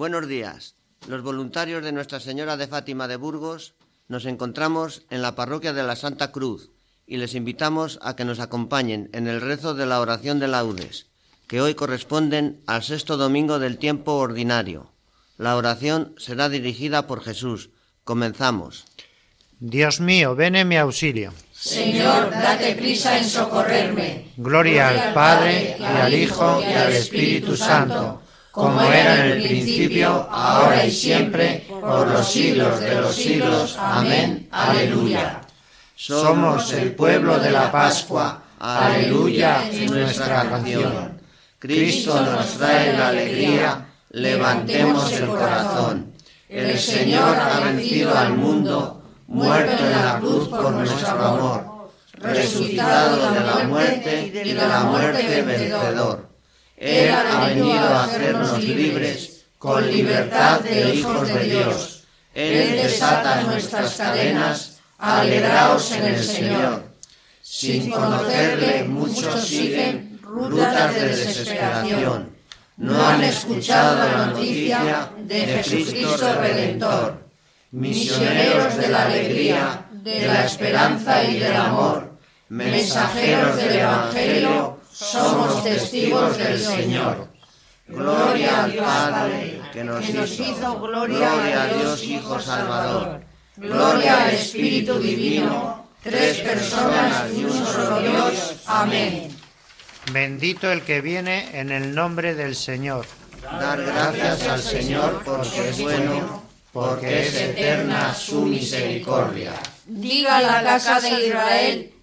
Buenos días. Los voluntarios de Nuestra Señora de Fátima de Burgos nos encontramos en la parroquia de la Santa Cruz y les invitamos a que nos acompañen en el rezo de la oración de laudes, que hoy corresponden al sexto domingo del tiempo ordinario. La oración será dirigida por Jesús. Comenzamos. Dios mío, ven en mi auxilio. Señor, date prisa en socorrerme. Gloria al Padre, y al Hijo, y al Espíritu Santo como era en el principio, ahora y siempre, por los siglos de los siglos. Amén. Aleluya. Somos el pueblo de la Pascua. Aleluya es nuestra canción. Cristo nos trae la alegría, levantemos el corazón. El Señor ha vencido al mundo, muerto en la cruz por nuestro amor, resucitado de la muerte y de la muerte vencedor él ha venido a hacernos libres con libertad de hijos de Dios. Él desata nuestras cadenas, alegraos en el Señor. Sin conocerle, muchos siguen rutas de desesperación. No han escuchado la noticia de Jesucristo Redentor. Misioneros de la alegría, de la esperanza y del amor, mensajeros del Evangelio, somos testigos del Señor. Gloria al Padre, que nos, hizo, gloria a Dios Hijo Salvador, gloria al Espíritu Divino, tres personas y un solo Dios. Amén. Bendito el que viene en el nombre del Señor. Dar gracias al Señor porque es bueno, porque es eterna su misericordia. Diga la casa de Israel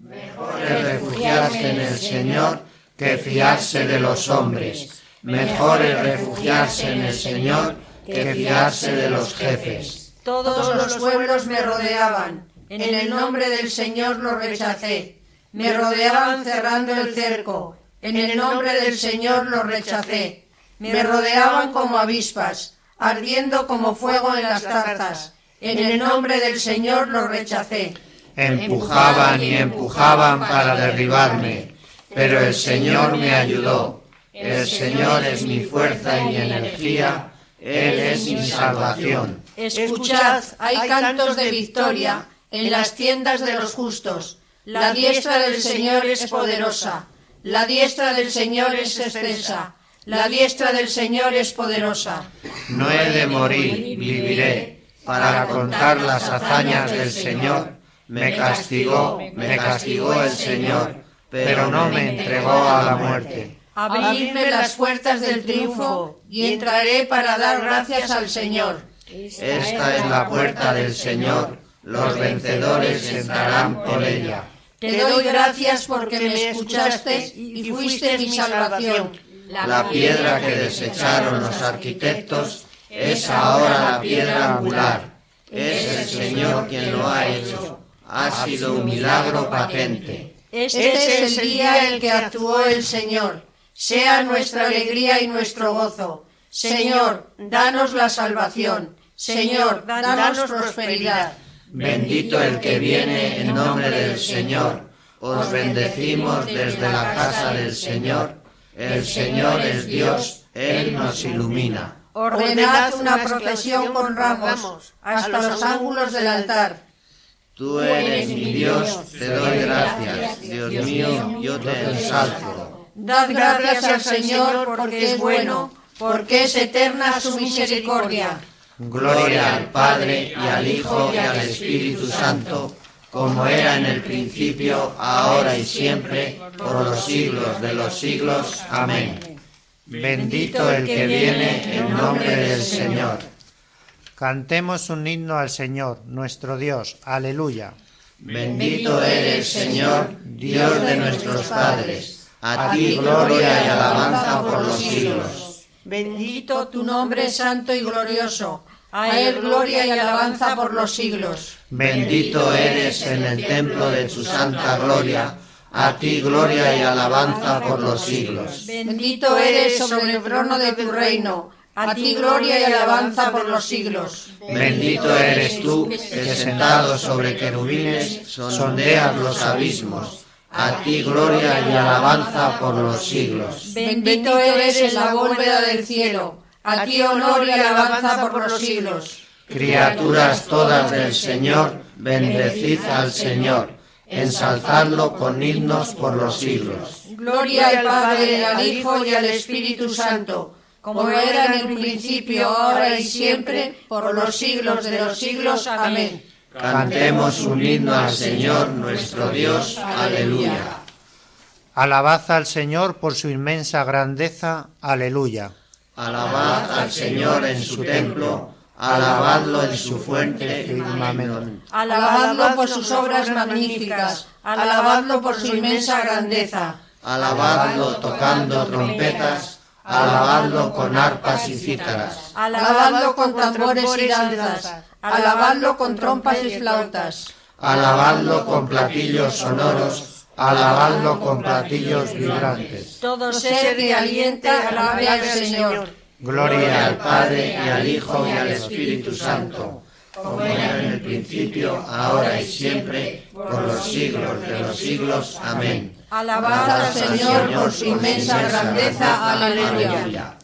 Mejor es refugiarse en el Señor que fiarse de los hombres. Mejor es refugiarse en el Señor que fiarse de los jefes. Todos los pueblos me rodeaban. En el nombre del Señor los rechacé. Me rodeaban cerrando el cerco. En el nombre del Señor los rechacé. Me rodeaban como avispas, ardiendo como fuego en las zarzas. En el nombre del Señor los rechacé empujaban y empujaban para derribarme, pero el Señor me ayudó. El Señor es mi fuerza y mi energía, Él es mi salvación. Escuchad, hay cantos de victoria en las tiendas de los justos. La diestra del Señor es poderosa, la diestra del Señor es extensa, la diestra del Señor es poderosa. No he de morir, viviré, para contar las hazañas del Señor me castigó, me castigó el Señor, pero no me entregó a la muerte. Abridme las puertas del triunfo y entraré para dar gracias al Señor. Esta es la puerta del Señor, los vencedores entrarán por ella. Te doy gracias porque me escuchaste y fuiste mi salvación. La piedra que desecharon los arquitectos es ahora la piedra angular. Es el Señor quien lo ha hecho ha sido un milagro patente. Este es el día en que actuó el Señor. Sea nuestra alegría y nuestro gozo. Señor, danos la salvación. Señor, danos prosperidad. Bendito el que viene en nombre del Señor. Os bendecimos desde la casa del Señor. El Señor es Dios, Él nos ilumina. Ordenad una procesión con ramos hasta los ángulos del altar. Tú eres mi Dios, te doy gracias. Dios mío, yo te ensalzo. Dad gracias al Señor porque es bueno, porque es eterna su misericordia. Gloria al Padre y al Hijo y al Espíritu Santo, como era en el principio, ahora y siempre, por los siglos de los siglos. Amén. Bendito el que viene en nombre del Señor. Cantemos un himno al Señor, nuestro Dios. Aleluya. Bendito eres, Señor, Dios de nuestros padres. A ti gloria y alabanza por los siglos. Bendito tu nombre santo y glorioso. A él gloria y alabanza por los siglos. Bendito eres en el templo de tu santa gloria a ti gloria y alabanza por los siglos. Bendito eres sobre el trono de tu reino. A ti gloria y alabanza por los siglos. Bendito eres tú que sentado sobre querubines sondeas los abismos. A ti gloria y alabanza por los siglos. Bendito eres en la bóveda del cielo. A ti honor y alabanza por los siglos. Criaturas todas del Señor, bendecid al Señor ensalzadlo con himnos por los siglos. Gloria al Padre, al Hijo y al Espíritu Santo, como era en el principio, ahora y siempre, por los siglos de los siglos. Amén. Cantemos un himno al Señor nuestro Dios. Aleluya. Alabad al Señor por su inmensa grandeza. Aleluya. Alabad al Señor en su templo alabadlo en su fuente firmamento. Alabadlo por sus obras magníficas, alabadlo por su inmensa grandeza. Alabadlo tocando trompetas, alabadlo con arpas y cítaras. Alabadlo con tambores y danzas, alabadlo con trompas y flautas. Alabadlo con platillos sonoros, alabadlo con platillos vibrantes. Todo ser que alienta, alabe al Señor. Gloria al Padre y al Hijo y al Espíritu Santo, como era en el principio, ahora y siempre, por los siglos de los siglos. Amén. Alabad al Señor por su inmensa grandeza. Aleluya.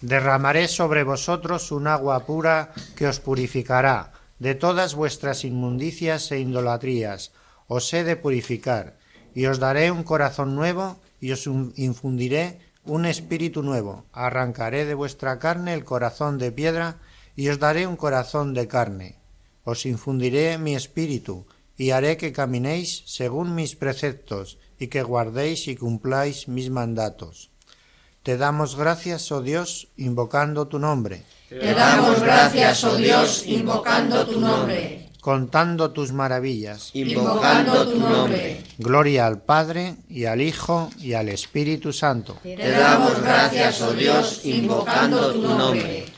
Derramaré sobre vosotros un agua pura que os purificará de todas vuestras inmundicias e idolatrías. Os he de purificar, y os daré un corazón nuevo, y os infundiré un espíritu nuevo. Arrancaré de vuestra carne el corazón de piedra y os daré un corazón de carne. Os infundiré mi espíritu y haré que caminéis según mis preceptos y que guardéis y cumpláis mis mandatos. Te damos gracias, oh Dios, invocando tu nombre. Te damos gracias, oh Dios, invocando tu nombre contando tus maravillas, invocando tu nombre. Gloria al Padre y al Hijo y al Espíritu Santo. Te damos gracias, oh Dios, invocando tu nombre.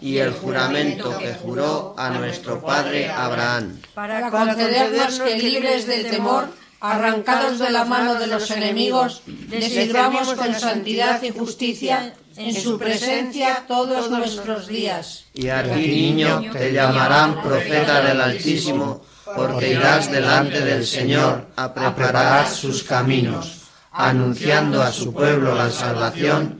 y el juramento que juró a nuestro padre Abraham. Para concedernos que libres del temor, arrancados de la mano de los enemigos, les sirvamos con santidad y justicia en su presencia todos nuestros días. Y a ti, niño, te llamarán profeta del Altísimo, porque irás delante del Señor a preparar sus caminos, anunciando a su pueblo la salvación,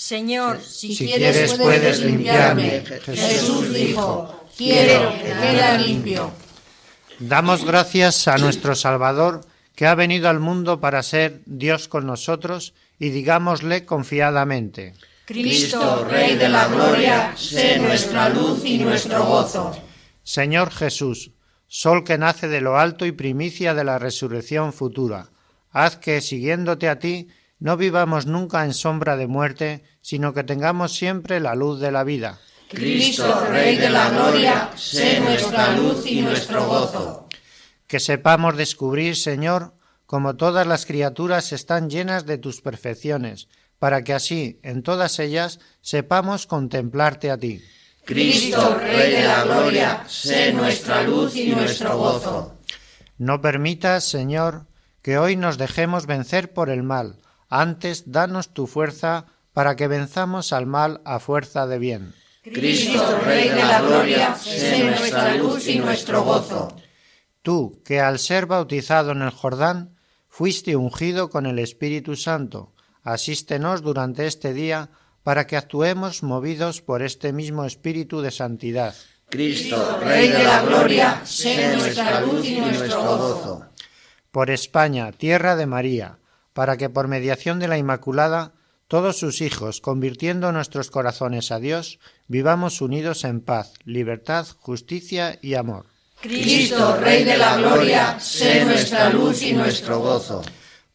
Señor, si, quieres, puedes limpiarme. Jesús dijo, quiero que quede limpio. Damos gracias a nuestro Salvador, que ha venido al mundo para ser Dios con nosotros, y digámosle confiadamente. Cristo, Rey de la Gloria, sé nuestra luz y nuestro gozo. Señor Jesús, Sol que nace de lo alto y primicia de la resurrección futura, haz que, siguiéndote a ti, no vivamos nunca en sombra de muerte, sino que tengamos siempre la luz de la vida. Cristo, Rey de la Gloria, sé nuestra luz y nuestro gozo. Que sepamos descubrir, Señor, como todas las criaturas están llenas de tus perfecciones, para que así, en todas ellas, sepamos contemplarte a ti. Cristo, Rey de la Gloria, sé nuestra luz y nuestro gozo. No permitas, Señor, que hoy nos dejemos vencer por el mal, antes danos tu fuerza para que venzamos al mal a fuerza de bien. Cristo, Rey de la Gloria, sé nuestra luz y nuestro gozo. Tú, que al ser bautizado en el Jordán, fuiste ungido con el Espíritu Santo, asístenos durante este día para que actuemos movidos por este mismo espíritu de santidad. Cristo, Rey de la Gloria, sé nuestra luz y nuestro gozo. Por España, tierra de María, para que por mediación de la Inmaculada, todos sus hijos, convirtiendo nuestros corazones a Dios, vivamos unidos en paz, libertad, justicia y amor. Cristo, Rey de la Gloria, sé nuestra luz y nuestro gozo.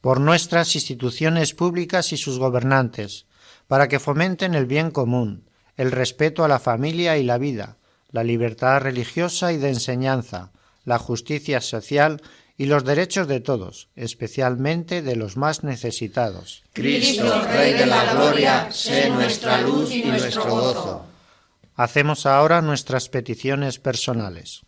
Por nuestras instituciones públicas y sus gobernantes, para que fomenten el bien común, el respeto a la familia y la vida, la libertad religiosa y de enseñanza, la justicia social y los derechos de todos, especialmente de los más necesitados. Cristo, Rey de la Gloria, sé nuestra luz y nuestro gozo. Hacemos ahora nuestras peticiones personales.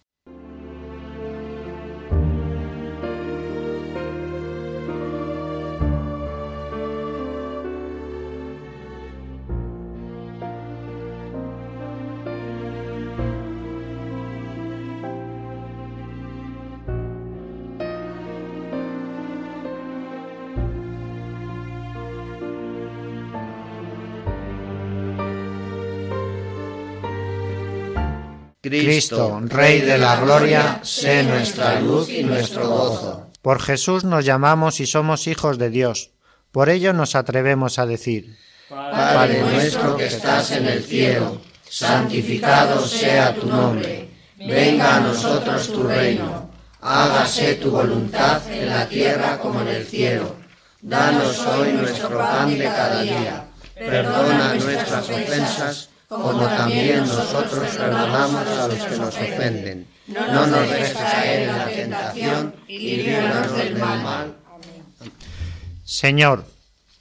Cristo, Rey de la Gloria, sé nuestra luz y nuestro gozo. Por Jesús nos llamamos y somos hijos de Dios. Por ello nos atrevemos a decir, Padre nuestro que estás en el cielo, santificado sea tu nombre. Venga a nosotros tu reino. Hágase tu voluntad en la tierra como en el cielo. Danos hoy nuestro pan de cada día. Perdona nuestras ofensas como también nosotros perdonamos a los que nos ofenden. No nos dejes caer en la tentación y líbranos del mal. Señor,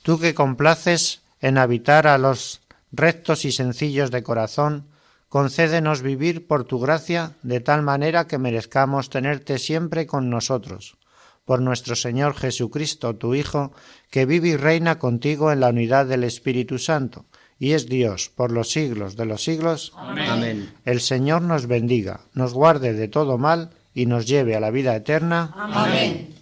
tú que complaces en habitar a los rectos y sencillos de corazón, concédenos vivir por tu gracia de tal manera que merezcamos tenerte siempre con nosotros. Por nuestro Señor Jesucristo, tu Hijo, que vive y reina contigo en la unidad del Espíritu Santo, y es Dios por los siglos de los siglos. Amén. El Señor nos bendiga, nos guarde de todo mal y nos lleve a la vida eterna. Amén.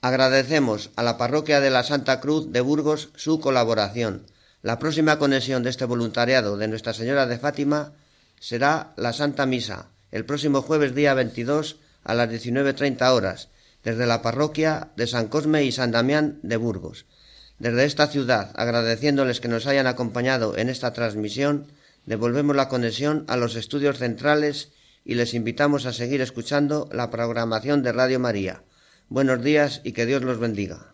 Agradecemos a la Parroquia de la Santa Cruz de Burgos su colaboración. La próxima conexión de este voluntariado de Nuestra Señora de Fátima será la Santa Misa, el próximo jueves día 22 a las 19.30 horas, desde la parroquia de San Cosme y San Damián de Burgos. Desde esta ciudad, agradeciéndoles que nos hayan acompañado en esta transmisión, devolvemos la conexión a los estudios centrales y les invitamos a seguir escuchando la programación de Radio María. Buenos días y que Dios los bendiga.